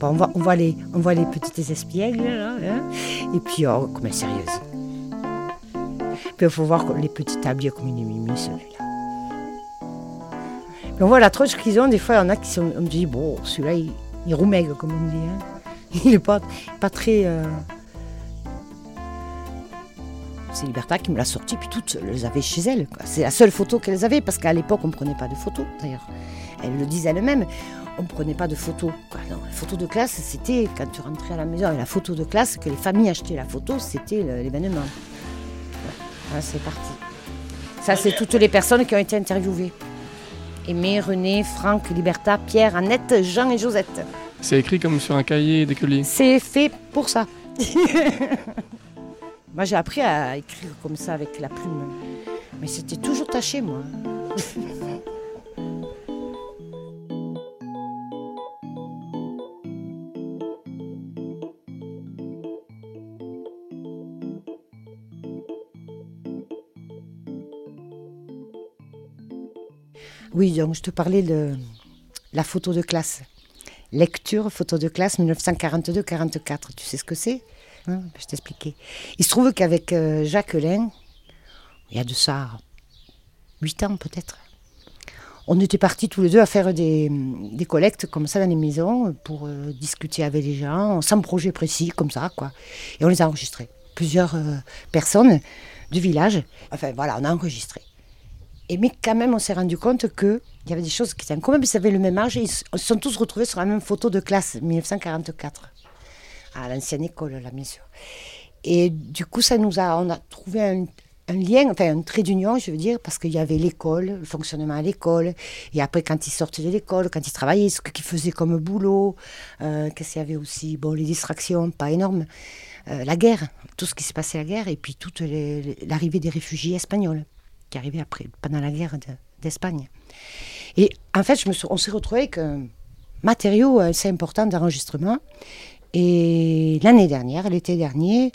on, voit, on, les, on voit les petites espiègles, là, hein. et puis, oh, comme sérieuse. Puis il faut voir les petits tabliers comme il est mimi, celui-là. on voit la troche qu'ils ont, des fois, il y en a qui sont, on me dit, bon, celui-là, il, il roumègue, comme on dit. Hein. Il n'est pas, pas très... Euh, c'est Liberta qui me l'a sorti, puis toutes elles avaient chez elles. C'est la seule photo qu'elles avaient, parce qu'à l'époque, on ne prenait pas de photos, d'ailleurs. Elles le disent elles-mêmes on ne prenait pas de photos. Non, la photo de classe, c'était quand tu rentrais à la maison. Et la photo de classe, que les familles achetaient la photo, c'était l'événement. Voilà, c'est parti. Ça, c'est toutes les personnes qui ont été interviewées. Aimé, René, Franck, Liberta, Pierre, Annette, Jean et Josette. C'est écrit comme sur un cahier d'écolier C'est fait pour ça. moi, j'ai appris à écrire comme ça avec la plume. Mais c'était toujours taché, moi. Oui, donc je te parlais de la photo de classe. Lecture, photo de classe 1942-44. Tu sais ce que c'est? Hein Je t'expliquer. Il se trouve qu'avec euh, Jacqueline, il y a de ça 8 ans peut-être, on était partis tous les deux à faire des, collectes comme ça dans les maisons pour euh, discuter avec les gens, sans projet précis, comme ça, quoi. Et on les a enregistrés. Plusieurs euh, personnes du village. Enfin voilà, on a enregistré. Et mais quand même, on s'est rendu compte qu'il y avait des choses qui étaient en commun, ils avaient le même âge et ils se sont tous retrouvés sur la même photo de classe, 1944, à l'ancienne école, là, bien sûr. Et du coup, ça nous a, on a trouvé un, lien, enfin un trait d'union, je veux dire, parce qu'il y avait l'école, le fonctionnement à l'école, et après quand ils sortaient de l'école, quand ils travaillaient, ce qu'ils faisaient comme boulot, euh, qu'est-ce qu'il y avait aussi, bon, les distractions, pas énormes, euh, la guerre, tout ce qui s'est passé à la guerre, et puis toute l'arrivée des réfugiés espagnols qui arrivait après, pendant la guerre d'Espagne. et en fait, je me on s'est retrouvé avec un matériau assez important d'enregistrement. Et l'année dernière, l'été dernier,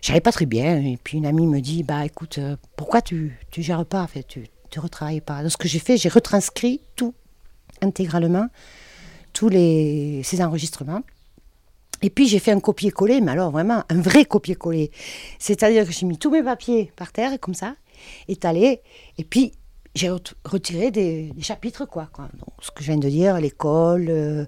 j'allais pas très bien. Et puis une amie me dit Bah écoute, euh, pourquoi tu ne gères pas fait, Tu ne retravailles pas? Donc ce que j'ai fait, j'ai retranscrit tout intégralement, tous les, ces enregistrements. Et puis j'ai fait un copier-coller, mais alors vraiment un vrai copier-coller. C'est-à-dire que j'ai mis tous mes papiers par terre, comme ça, étalé. Et puis, j'ai retiré des, chapitres, quoi. Donc, ce que je viens de dire, l'école, euh,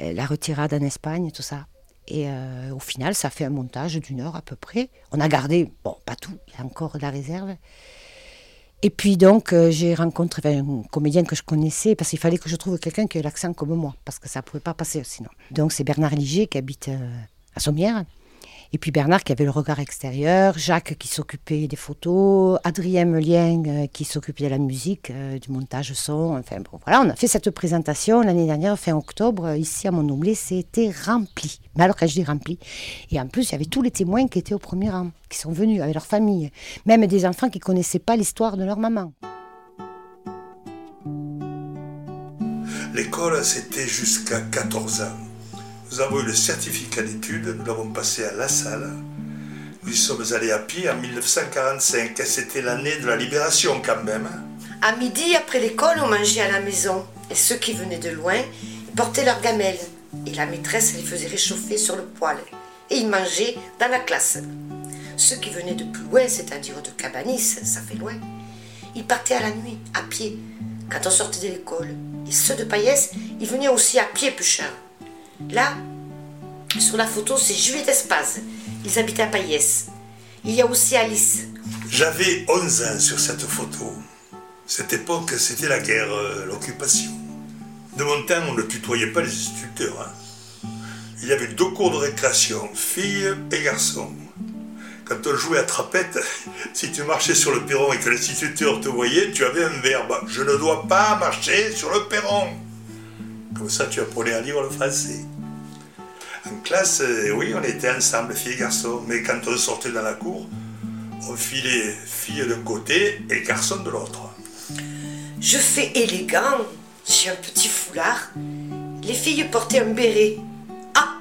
la retirade en Espagne, tout ça. Et euh, au final, ça fait un montage d'une heure à peu près. On a gardé, bon, pas tout, il y a encore de la réserve. Et puis donc, euh, j'ai rencontré un comédien que je connaissais, parce qu'il fallait que je trouve quelqu'un qui ait l'accent comme moi, parce que ça ne pouvait pas passer sinon. Donc c'est Bernard Ligier qui habite à Sommières. Et puis Bernard qui avait le regard extérieur, Jacques qui s'occupait des photos, Adrien Melien euh, qui s'occupait de la musique, euh, du montage son. Enfin bon, voilà, on a fait cette présentation l'année dernière, fin octobre, ici à Montoublé, c'était rempli. Mais alors quand je dis rempli, et en plus il y avait tous les témoins qui étaient au premier rang, qui sont venus avec leur famille, même des enfants qui connaissaient pas l'histoire de leur maman. L'école, c'était jusqu'à 14 ans. Nous avons eu le certificat d'études, nous l'avons passé à La Salle. Nous y sommes allés à pied en 1945, c'était l'année de la libération quand même. À midi, après l'école, on mangeait à la maison. Et ceux qui venaient de loin, portaient leurs gamelles. Et la maîtresse les faisait réchauffer sur le poêle. Et ils mangeaient dans la classe. Ceux qui venaient de plus loin, c'est-à-dire de Cabanis, ça fait loin, ils partaient à la nuit, à pied, quand on sortait de l'école. Et ceux de Paillès, ils venaient aussi à pied, cher. Là, sur la photo, c'est Juliette Espaz. Ils habitent à Paillès. Il y a aussi Alice. J'avais 11 ans sur cette photo. Cette époque, c'était la guerre, euh, l'occupation. De mon temps, on ne tutoyait pas les instituteurs. Hein. Il y avait deux cours de récréation, filles et garçons. Quand on jouait à trapette, si tu marchais sur le perron et que l'instituteur te voyait, tu avais un verbe. Je ne dois pas marcher sur le perron. Comme ça, tu apprenais à lire le français. En classe, euh, oui, on était ensemble, filles et garçons. Mais quand on sortait dans la cour, on filait filles d'un côté et garçons de l'autre. Je fais élégant. J'ai un petit foulard. Les filles portaient un béret. Ah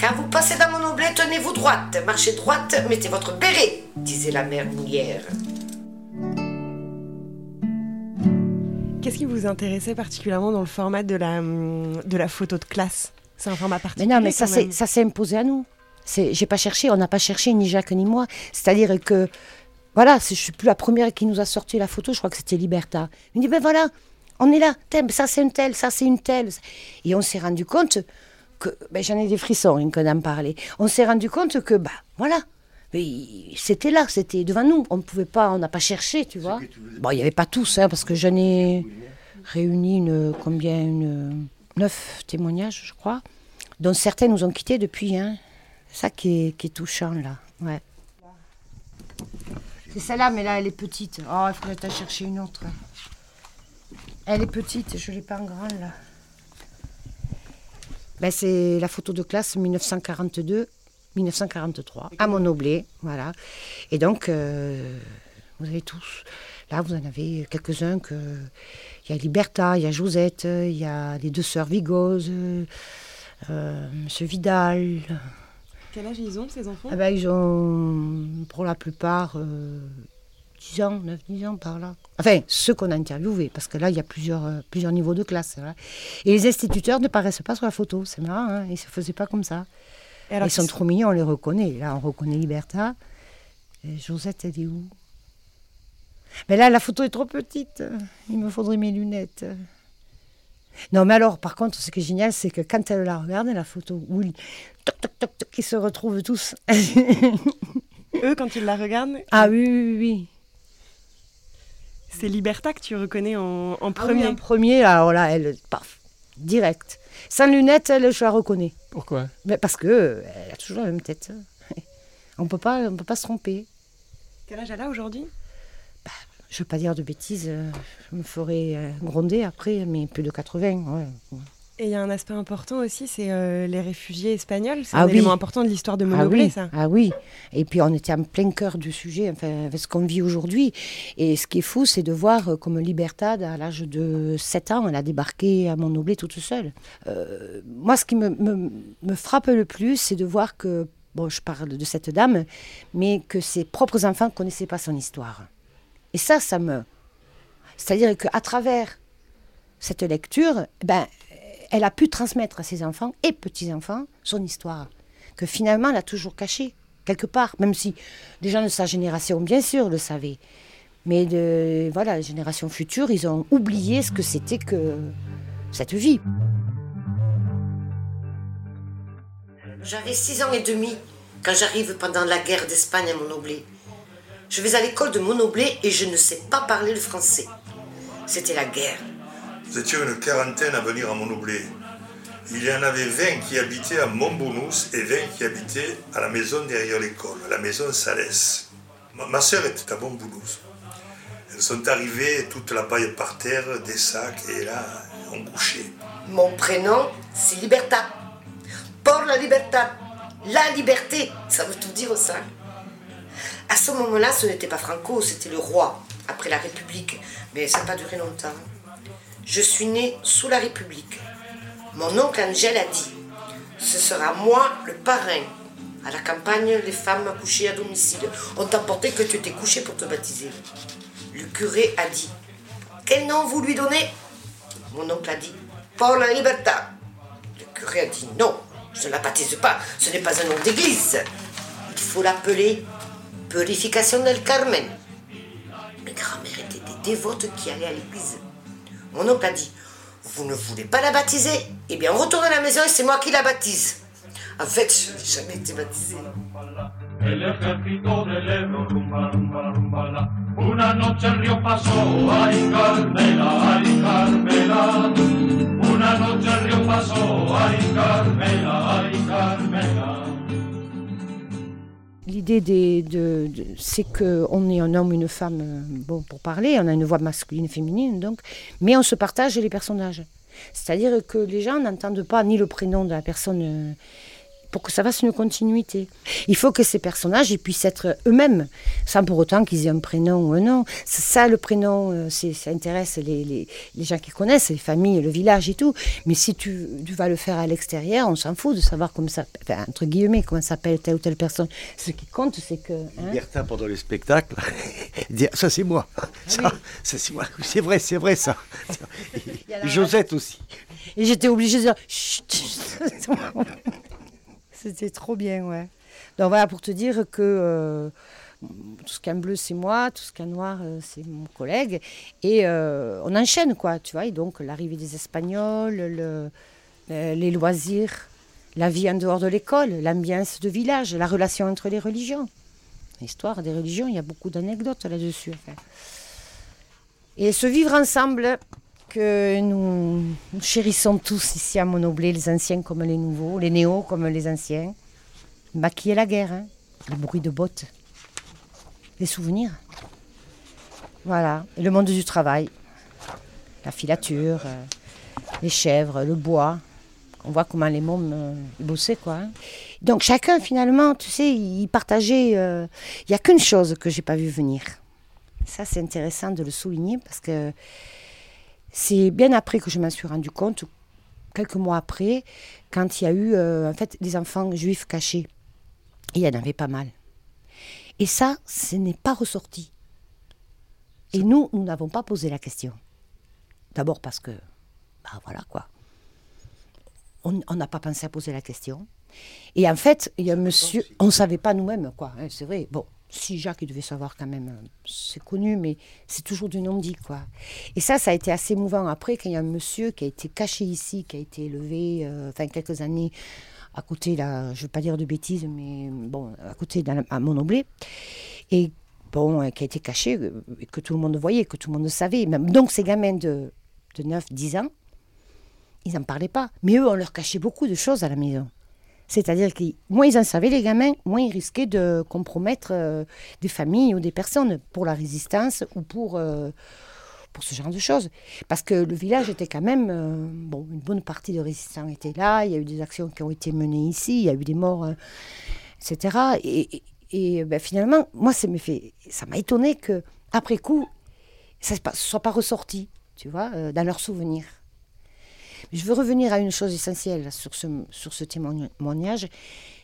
Quand vous passez dans mon oblet, tenez-vous droite. Marchez droite, mettez votre béret, disait la mère mouillère. Qu'est-ce qui vous intéressait particulièrement dans le format de la, hum, de la photo de classe? C'est un format Mais particulier non, mais ça s'est même. ça s'est imposé à nous. C'est, j'ai pas cherché, on n'a pas cherché ni Jacques ni moi. C'est-à-dire que, voilà, je suis plus la première qui nous a sorti la photo. Je crois que c'était Liberta. Il me dit ben voilà, on est là. Ça c'est une telle, ça c'est une telle. Et on s'est rendu compte que, ben j'en ai des frissons rien que d'en parler. On s'est rendu compte que, bah voilà, mais c'était là, c'était devant nous. On ne pouvait pas, on n'a pas cherché, tu vois. Bon, il n'y avait pas tous, hein, parce que j'en ai réuni une, combien, une, neuf témoignages, je crois dont certains nous ont quittés depuis. Hein. C'est ça qui est, touchant, là. C'est celle-là, mais là, elle est petite. Oh, il faudrait t'en chercher une autre. Elle est petite, je ne l'ai pas en grande, là. Ben, c'est la photo de classe 1942-1943, à Monoblé, voilà. Et donc, euh, vous avez tous. Là, vous en avez quelques-uns que... Il y a Liberta, il y a Josette, il y a les deux sœurs Vigose, euh, Monsieur Vidal. Quel âge ils ont, ces enfants? Ah ben, ils ont, pour la plupart, euh, 10 ans, 9, 10 ans par là. Enfin, ceux qu'on a interviewés, parce que là, il y a plusieurs, euh, plusieurs niveaux de classe. voilà. Et les instituteurs ne paraissent pas sur la photo. C'est marrant, hein, ils ne se faisaient pas comme ça. Et alors, ils sont trop mignons, on les reconnaît. Là, on reconnaît Liberta. Et Josette, elle est où? Mais là, la photo est trop petite. Il me faudrait mes lunettes. Non, mais alors, par contre, ce qui est génial, c'est que quand elle la regarde, la photo, où ils, toc, toc, toc, toc, ils se retrouvent tous. Eux, quand ils la regardent, ah oui, oui, oui. c'est Liberta que tu reconnais en, en Ah oui, premier. en premier, alors là, elle, paf, direct. Sans lunettes, elle, je la reconnais. Pourquoi? Mais parce que elle a toujours la même tête. On peut pas, on peut pas se tromper. Quel âge elle a aujourd'hui? Je veux pas dire de bêtises, euh, je me ferais euh, gronder après, mais plus de 80. ouais. Et il y a un aspect important aussi, c'est euh, les réfugiés espagnols. C'est Ah un oui. élément important de l'histoire de Ah Monoblé, oui, ça. ah oui. Et puis on était en plein cœur du sujet, enfin, avec ce qu'on vit aujourd'hui. Et ce qui est fou, c'est de voir euh, comme Libertad, à l'âge de 7 ans, elle a débarqué à Montnoblé toute seule. Euh, moi, ce qui me, me- me frappe le plus, c'est de voir que, bon, je parle de cette dame, mais que ses propres enfants ne connaissaient pas son histoire. Et ça, ça me... C'est-à-dire qu'à travers cette lecture, ben, elle a pu transmettre à ses enfants et petits-enfants son histoire, que finalement elle a toujours cachée, quelque part, même si des gens de sa génération, bien sûr, le savaient. Mais de, voilà, les générations futures, ils ont oublié ce que c'était que cette vie. J'avais six ans et demi quand j'arrive pendant la guerre d'Espagne à Monoblé. Je vais à l'école de Monoblé et je ne sais pas parler le français. C'était la guerre. Nous étions une quarantaine à venir à Monoblé. Il y en avait 20 qui habitaient à Montbounous et 20 qui habitaient à la maison derrière l'école, à la maison Salès. Ma, ma sœur était à Montbounous. Elles sont arrivées, toute la paille par terre, des sacs, et là, on couchait. Mon prénom, c'est Libertad. Por la libertad. La liberté. Ça veut tout dire ça. À ce moment-là, ce n'était pas Franco, c'était le roi, après la République. Mais ça n'a pas duré longtemps. Je suis née sous la République. Mon oncle Angèle a dit Ce sera moi le parrain. À la campagne, les femmes accouchées à domicile ont apporté que tu étais couché pour te baptiser. Le curé a dit Quel nom vous lui donnez? Mon oncle a dit Pour la liberté. Le curé a dit Non, je ne la baptise pas, ce n'est pas un nom d'église. Il faut l'appeler Purification del Carmen. Mes grand-mères étaient des dévotes qui allaient à l'église. Mon oncle a dit Vous ne voulez pas la baptiser? Eh bien, retourne à la maison et c'est moi qui la baptise. En fait, je n'ai jamais été baptisée. Una noche ay Carmela, ay Carmela. Una noche el río pasó, ay Carmela, ay Carmela. L'idée c'est qu'on est un homme, une femme, euh, bon, pour parler, on a une voix masculine féminine, donc, mais on se partage les personnages. C'est-à-dire que les gens n'entendent pas ni le prénom de la personne euh, pour que ça fasse une continuité. Il faut que ces personnages ils puissent être eux-mêmes, sans pour autant qu'ils aient un prénom ou un nom. C'est ça, le prénom, euh, ça intéresse les, les- les gens qui connaissent, les familles, le village et tout. Mais si tu, tu vas le faire à l'extérieur, on s'en fout de savoir comment ça, enfin, entre guillemets, comment s'appelle telle ou telle personne. Ce qui compte, c'est que... hein, Bertin, pendant le spectacle, dire Ça, c'est moi. Ça, oui. ça c'est moi. C'est vrai, c'est vrai, ça. Josette aussi. Et j'étais obligée de dire Chut C'était trop bien, ouais. Donc voilà, pour te dire que euh, tout ce en bleu, c'est moi, tout ce en noir, euh, c'est mon collègue. Et euh, on enchaîne, quoi, tu vois. Et donc, l'arrivée des Espagnols, le- les loisirs, la vie en dehors de l'école, l'ambiance de village, la relation entre les religions. L'histoire des religions, il y a beaucoup d'anecdotes là-dessus. Et ce vivre ensemble que nous, chérissons tous ici à Monoblé, les anciens comme les nouveaux, les néos comme les anciens. Maquiller la guerre, hein. les bruits de bottes, les souvenirs. Voilà, et le monde du travail, la filature, euh, les chèvres, le bois. On voit comment les mômes euh, bossaient, quoi. hein. Donc chacun, finalement, tu sais, il partageait. euh, Il n'y a qu'une chose que j'ai pas vu venir. Ça, c'est intéressant de le souligner parce que c'est bien après que je m'en suis rendu compte, quelques mois après, quand il y a eu euh, en fait des enfants juifs cachés. Et il y en avait pas mal. Et ça, ce n'est pas ressorti. Et nous, nous n'avons pas posé la question. D'abord parce que, bah voilà quoi. On n'a pas pensé à poser la question. Et en fait, il y a un monsieur, on ne savait pas nous-mêmes, quoi, hein, c'est vrai. Bon, si Jacques, il devait savoir quand même, euh, c'est connu, mais c'est toujours du non-dit, quoi. Et ça, ça a été assez mouvant après, quand il y a un monsieur qui a été caché ici, qui a été élevé, euh, enfin, quelques années à côté, là, je ne veux pas dire de bêtises, mais bon, à côté, dans à Monoblé, et bon, euh, qui a été caché, que tout le monde voyait, que tout le monde savait. Même- Donc, ces gamins de, de 9, 10 ans, ils n'en parlaient pas. Mais eux, on leur cachait beaucoup de choses à la maison. C'est-à-dire que moins ils en savaient, les gamins, moins ils risquaient de compromettre euh, des familles ou des personnes pour la résistance ou pour, euh, pour ce genre de choses. Parce que le village était quand même. euh, bon, une bonne partie de résistants étaient là, il y a eu des actions qui ont été menées ici, il y a eu des morts, etc. Et, et- ben, finalement, moi, ça m'a fait- ça étonné que après coup, ça ne soit pas ressorti, tu vois, dans leurs souvenirs. Je veux revenir à une chose essentielle sur ce, témoignage.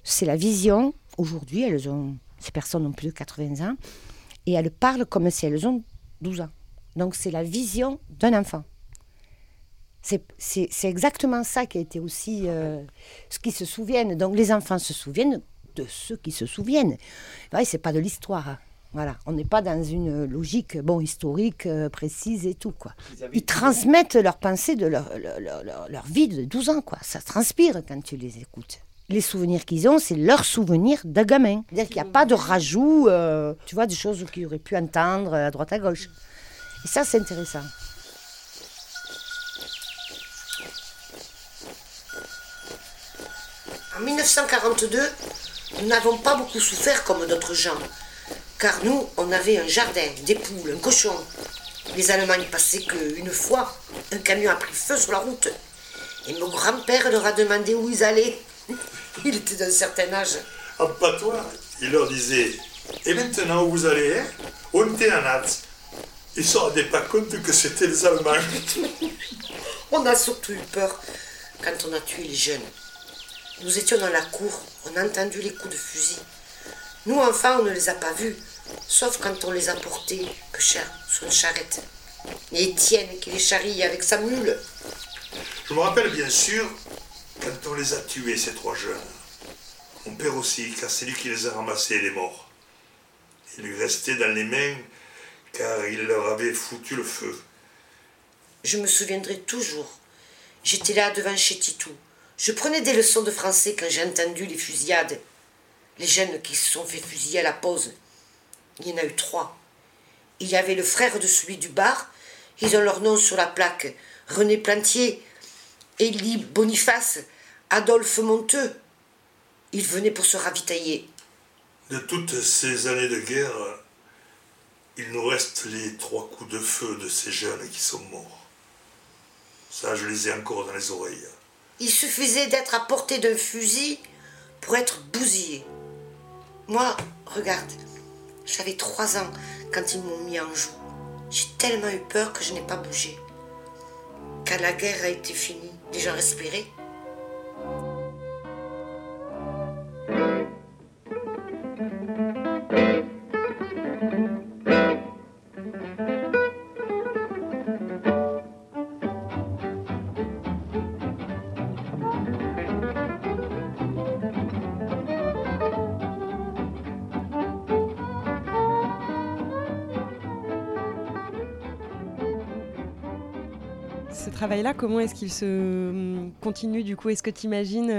C'est la vision. Aujourd'hui, elles ont, ces personnes ont plus de 80 ans et elles parlent comme si elles ont 12 ans. Donc c'est la vision d'un enfant. C'est exactement ça qui a été aussi euh, ce qui se souviennent. Donc les enfants se souviennent de ceux qui se souviennent. Ouais, c'est pas de l'histoire. Voilà, on n'est pas dans une logique bon historique euh, précise et tout quoi. Ils transmettent leurs pensées de leur, leur, leur- leur- leur vie de 12 ans quoi. Ça transpire quand tu les écoutes. Les souvenirs qu'ils ont, c'est leurs souvenirs de gamin. C'est-à-dire qu'il n'y a pas de rajout, euh, tu vois, des choses qu'ils auraient pu entendre à droite à gauche. Et ça, c'est intéressant. En 1942, nous n'avons pas beaucoup souffert comme d'autres gens, car nous, on avait un jardin, des poules, un cochon. Les Allemands n'y passaient qu'une fois. Un camion a pris feu sur la route. Et mon grand-père leur a demandé où ils allaient. Il était d'un certain âge. En patois, il leur disait Et maintenant, où vous allez hein? On était en hâte. Ils ne se rendaient pas compte que c'était les Allemands. On a surtout eu peur quand on a tué les jeunes. Nous étions dans la cour, on a entendu les coups de fusil. Nous, enfants, on ne les a pas vus, sauf quand on les a portés, que cher, sur une charrette. Et Étienne qui les charrie avec sa mule. Je me rappelle bien sûr quand on les a tués, ces trois jeunes. Mon père aussi, car c'est lui qui les a ramassés, les morts. Il lui restait dans les mains, car il leur avait foutu le feu. Je me souviendrai toujours. J'étais là devant chez Titou. Je prenais des leçons de français quand j'ai entendu les fusillades. Les jeunes qui se sont fait fusiller à la pause. Il y en a eu trois. Il y avait le frère de celui du bar. Ils ont leur nom sur la plaque. René Plantier, Élie Boniface, Adolphe Monteux. Ils venaient pour se ravitailler. De toutes ces années de guerre, il nous reste les trois coups de feu de ces jeunes qui sont morts. Ça, je les ai encore dans les oreilles. Il suffisait d'être à portée d'un fusil pour être bousillé. Moi, regarde, j'avais trois ans quand ils m'ont mis en joue. J'ai tellement eu peur que je n'ai pas bougé. Quand la guerre a été finie, les gens respiraient. Travail-là, comment est-ce qu'il se hum, continue du coup? Est-ce que tu imagines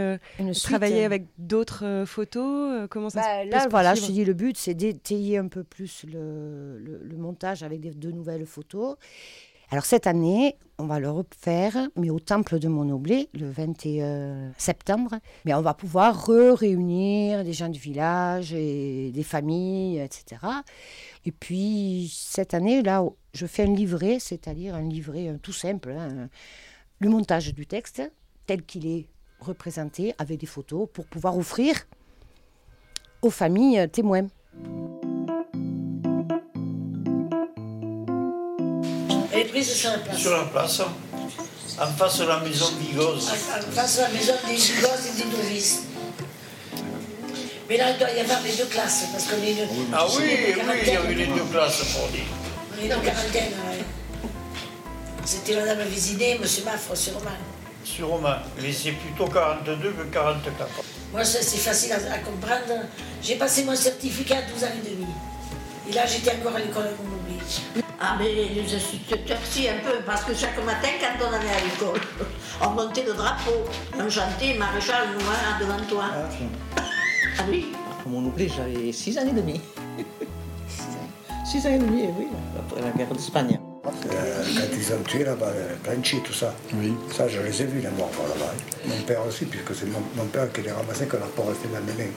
suite, travailler euh, avec d'autres euh, photos euh, Comment ça Bah, se là, voilà, je te dis, le but, c'est d'étayer un peu plus le, le- le montage avec des- de nouvelles photos. Alors, cette année, on va le refaire, mais au Temple de Monoblé, le 21 septembre. Mais on va pouvoir réunir des gens du village et des familles, etc. Et puis, cette année, là, je fais un livret, c'est-à-dire un livret euh, tout simple, hein, le montage du texte, tel qu'il est représenté, avec des photos, pour pouvoir offrir aux familles euh, témoins. Prise sur la place. Sur la place, en face de la maison Bigos. En face de la maison des Gigos et des novices. Mais là, il doit y avoir les deux classes, parce qu'on est une. Ah oui, oui, il y a eu les deux classes pour dire. On est une quarantaine, ouais. C'était Madame Vésiné, Monsieur Maffre, sur Romain. Sur Romain. Mais c'est plutôt 42 que 44. Moi, ça, c'est facile à, à comprendre. J'ai passé mon certificat à 12 ans et demi. Et là, j'étais encore à l'école à Montgomery. Ah, mais les instituteurs, si, un peu, parce que chaque matin, quand on allait à l'école, on montait le drapeau, on chantait Maréchal Noir devant toi. Ah oui À mon oubli, j'avais 6 ans et demi. 6 ans et demi, oui, après la guerre d'Espagne. Euh, quand ils ont tué là-bas, euh, Planchi, tout ça. Oui. Ça, je les ai vus, les morts là-bas. Mon père aussi, puisque c'est mon, mon père qui les ramassait quand la porte restait dans mes mains.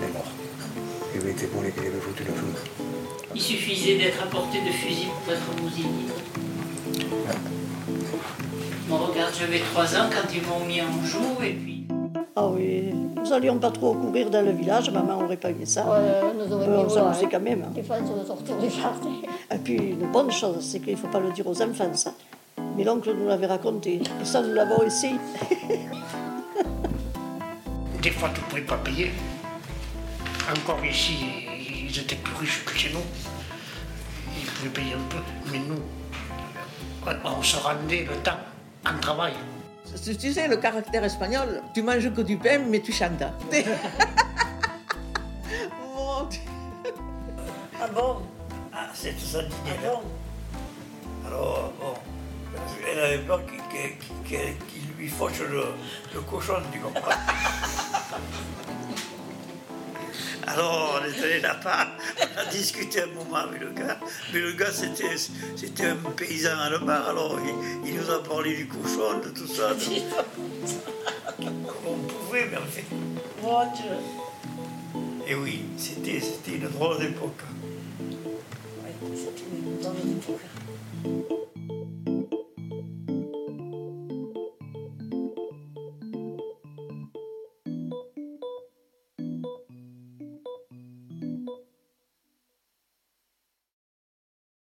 Les morts. Il avait été brûlé, qu'il avait foutu le feu. Il suffisait d'être à portée de fusil pour être bousillé. Bon, regarde, j'avais 3 ans quand ils m'ont mis en joue et puis. Ah oui, nous n'allions pas trop courir dans le village, maman aurait pas aimé ça. nous Euh, on s'amusait quand même. hein. Des fois, on sortait du jardin. Et puis, une bonne chose, c'est qu'il ne faut pas le dire aux enfants, ça. Mais l'oncle nous l'avait raconté. Et ça, nous l'avons essayé. Des fois, tu ne pouvais pas payer. Encore ici, ils étaient plus riches que chez nous. Ils pouvaient payer un peu. Mais nous, on se rendait le temps en travail. Tu sais, le caractère espagnol, tu manges que du pain, mais tu chantes. Mon Dieu. Ah bon? Ah, c'est tout ça Ah dîner. bon? Alors, bon, elle avait peur qu'il lui fauche le, le cochon, tu comprends Alors, on est allé là-bas, on a discuté un moment avec le gars, mais le gars, c'était c'était un paysan allemand, alors il, il nous a parlé du cochon, de tout ça. de- on pouvait, mais en fait. Mon Dieu. Et oui, c'était c'était une drôle d'époque. Ouais, c'était une drôle d'époque.